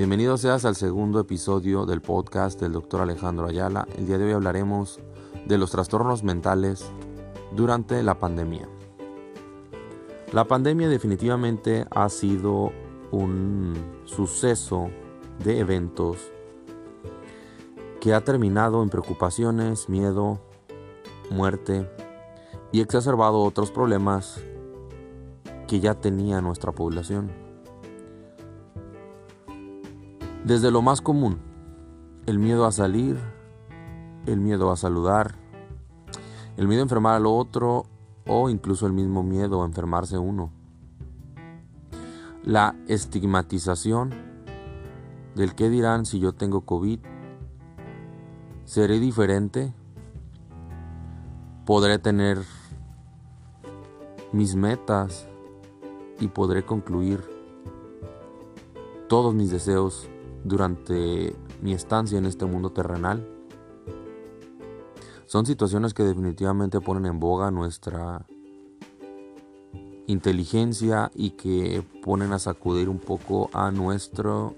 Bienvenido seas al segundo episodio del podcast del Dr. Alejandro Ayala. El día de hoy hablaremos de los trastornos mentales durante la pandemia. La pandemia definitivamente ha sido un suceso de eventos que ha terminado en preocupaciones, miedo, muerte y exacerbado otros problemas que ya tenía nuestra población. Desde lo más común, el miedo a salir, el miedo a saludar, el miedo a enfermar al otro o incluso el mismo miedo a enfermarse uno. La estigmatización del qué dirán si yo tengo COVID. ¿Seré diferente? ¿Podré tener mis metas y podré concluir todos mis deseos durante mi estancia en este mundo terrenal. Son situaciones que definitivamente ponen en boga nuestra inteligencia y que ponen a sacudir un poco a nuestro,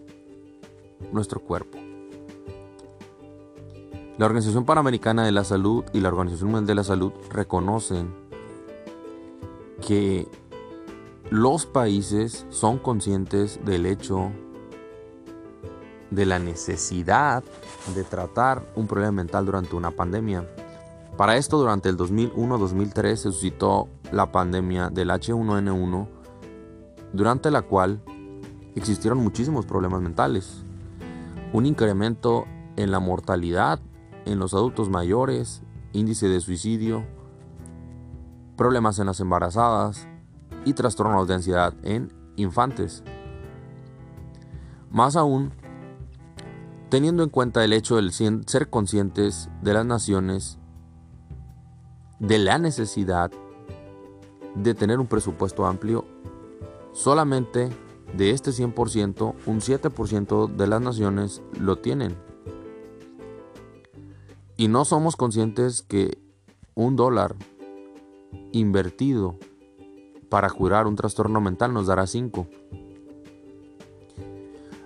nuestro cuerpo. La Organización Panamericana de la Salud y la Organización Mundial de la Salud reconocen que los países son conscientes del hecho de la necesidad de tratar un problema mental durante una pandemia. Para esto, durante el 2001-2003 se suscitó la pandemia del H1N1, durante la cual existieron muchísimos problemas mentales. Un incremento en la mortalidad en los adultos mayores, índice de suicidio, problemas en las embarazadas y trastornos de ansiedad en infantes. Más aún, teniendo en cuenta el hecho de ser conscientes de las naciones, de la necesidad de tener un presupuesto amplio, solamente de este 100%, un 7% de las naciones lo tienen. Y no somos conscientes que un dólar invertido para curar un trastorno mental nos dará 5.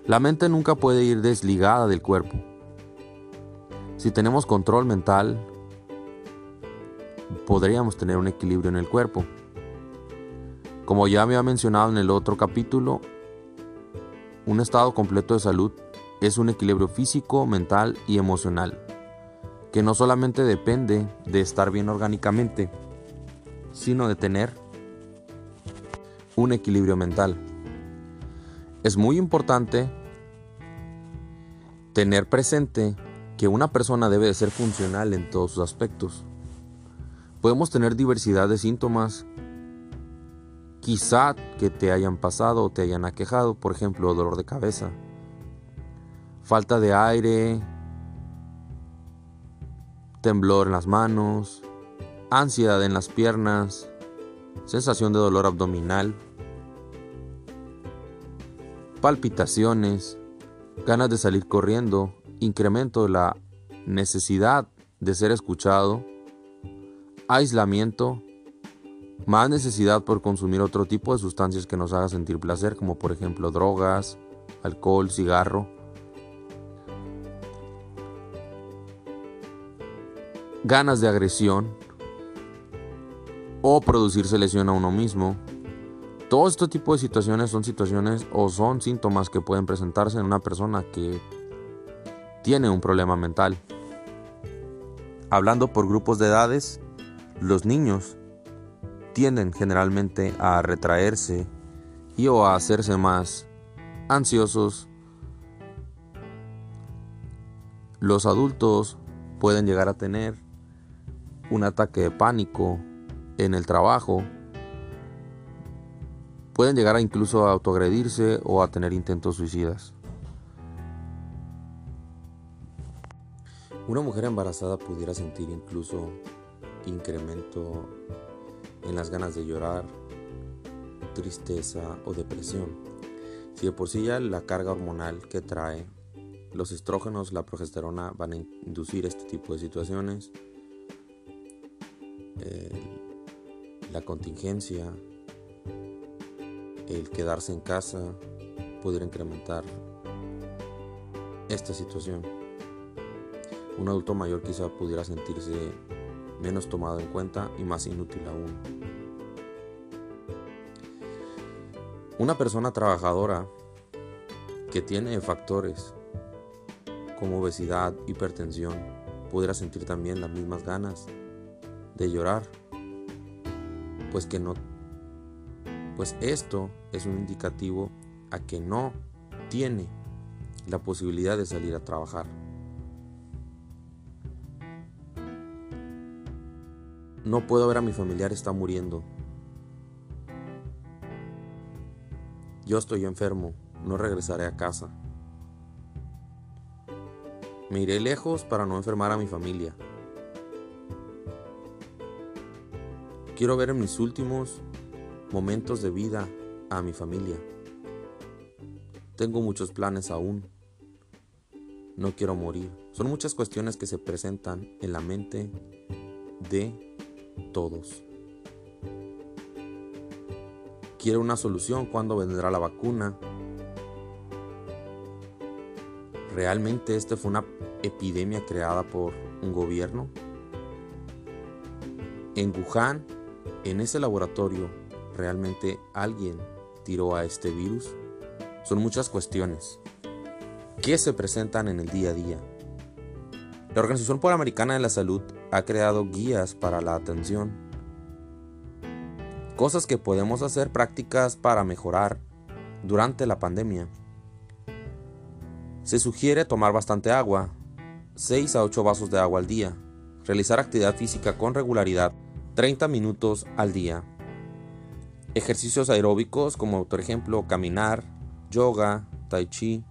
La mente nunca puede ir desligada del cuerpo. Si tenemos control mental, podríamos tener un equilibrio en el cuerpo. Como ya había mencionado en el otro capítulo, un estado completo de salud es un equilibrio físico, mental y emocional, que no solamente depende de estar bien orgánicamente, sino de tener un equilibrio mental. Es muy importante tener presente que una persona debe de ser funcional en todos sus aspectos. Podemos tener diversidad de síntomas, quizá que te hayan pasado o te hayan aquejado, por ejemplo, dolor de cabeza, falta de aire, temblor en las manos, ansiedad en las piernas, sensación de dolor abdominal, palpitaciones, ganas de salir corriendo, incremento de la necesidad de ser escuchado, aislamiento, más necesidad por consumir otro tipo de sustancias que nos haga sentir placer, como por ejemplo drogas, alcohol, cigarro. Ganas de agresión o producirse lesión a uno mismo, todo este tipo de situaciones son situaciones o son síntomas que pueden presentarse en una persona que tiene un problema mental. Hablando por grupos de edades, los niños tienden generalmente a retraerse y o a hacerse más ansiosos. Los adultos pueden llegar a tener un ataque de pánico en el trabajo pueden llegar a incluso a autoagredirse o a tener intentos suicidas. Una mujer embarazada pudiera sentir incluso incremento en las ganas de llorar, tristeza o depresión. Si de por sí ya la carga hormonal que trae, los estrógenos, la progesterona van a inducir este tipo de situaciones, la contingencia, el quedarse en casa pudiera incrementar esta situación. Un adulto mayor quizá pudiera sentirse menos tomado en cuenta y más inútil aún. Una persona trabajadora que tiene factores como obesidad, hipertensión, pudiera sentir también las mismas ganas de llorar, pues que no pues esto es un indicativo a que no tiene la posibilidad de salir a trabajar. No puedo ver a mi familiar está muriendo. Yo estoy enfermo, no regresaré a casa. Me iré lejos para no enfermar a mi familia. Quiero ver en mis últimos momentos de vida a mi familia. Tengo muchos planes aún. No quiero morir. Son muchas cuestiones que se presentan en la mente de todos. Quiero una solución. ¿Cuándo vendrá la vacuna? ¿Realmente esta fue una epidemia creada por un gobierno? En Wuhan, en ese laboratorio, ¿realmente alguien tiró a este virus? Son muchas cuestiones que se presentan en el día a día. La Organización Panamericana de la Salud ha creado guías para la atención. Cosas que podemos hacer prácticas para mejorar durante la pandemia. Se sugiere tomar bastante agua, 6 a 8 vasos de agua al día, realizar actividad física con regularidad, 30 minutos al día, Ejercicios aeróbicos como por ejemplo caminar, yoga, tai chi,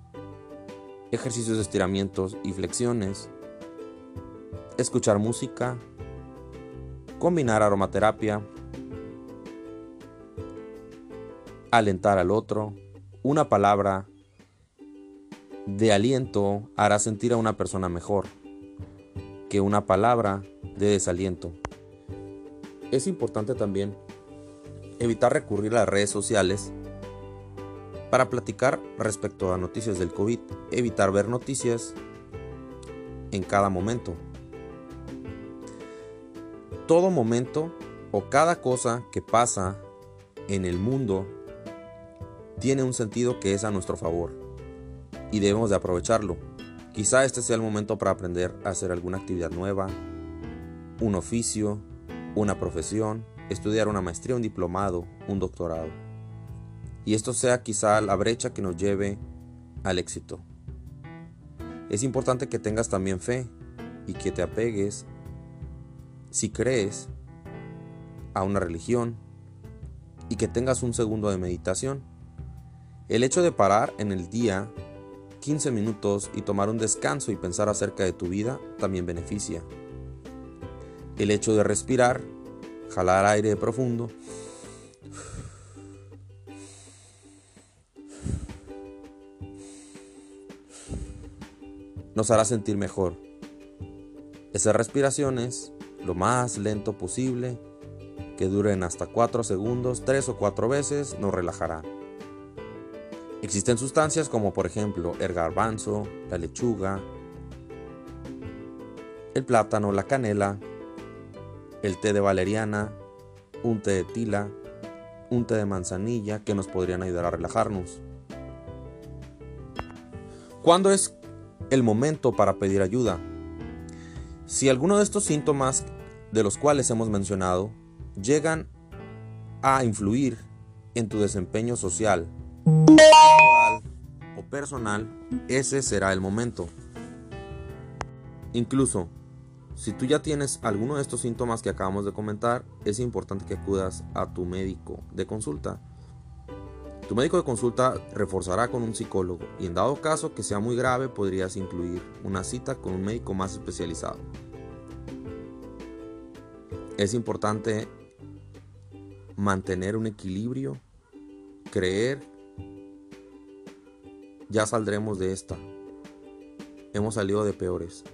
ejercicios de estiramientos y flexiones, escuchar música, combinar aromaterapia, alentar al otro, una palabra de aliento hará sentir a una persona mejor que una palabra de desaliento. Es importante también evitar recurrir a las redes sociales para platicar respecto a noticias del COVID, evitar ver noticias en cada momento. Todo momento o cada cosa que pasa en el mundo tiene un sentido que es a nuestro favor y debemos de aprovecharlo. Quizá este sea el momento para aprender a hacer alguna actividad nueva, un oficio, una profesión, estudiar una maestría, un diplomado, un doctorado. Y esto sea quizá la brecha que nos lleve al éxito. Es importante que tengas también fe y que te apegues, si crees, a una religión y que tengas un segundo de meditación. El hecho de parar en el día 15 minutos y tomar un descanso y pensar acerca de tu vida también beneficia. El hecho de respirar jalar aire profundo. Nos hará sentir mejor. Esas respiraciones, lo más lento posible, que duren hasta 4 segundos, 3 o 4 veces, nos relajarán. Existen sustancias como por ejemplo el garbanzo, la lechuga, el plátano, la canela, el té de valeriana, un té de tila, un té de manzanilla que nos podrían ayudar a relajarnos. ¿Cuándo es el momento para pedir ayuda? Si alguno de estos síntomas de los cuales hemos mencionado llegan a influir en tu desempeño social, o personal, ese será el momento. Incluso si tú ya tienes alguno de estos síntomas que acabamos de comentar, es importante que acudas a tu médico de consulta. Tu médico de consulta reforzará con un psicólogo y en dado caso que sea muy grave podrías incluir una cita con un médico más especializado. Es importante mantener un equilibrio, creer, ya saldremos de esta. Hemos salido de peores.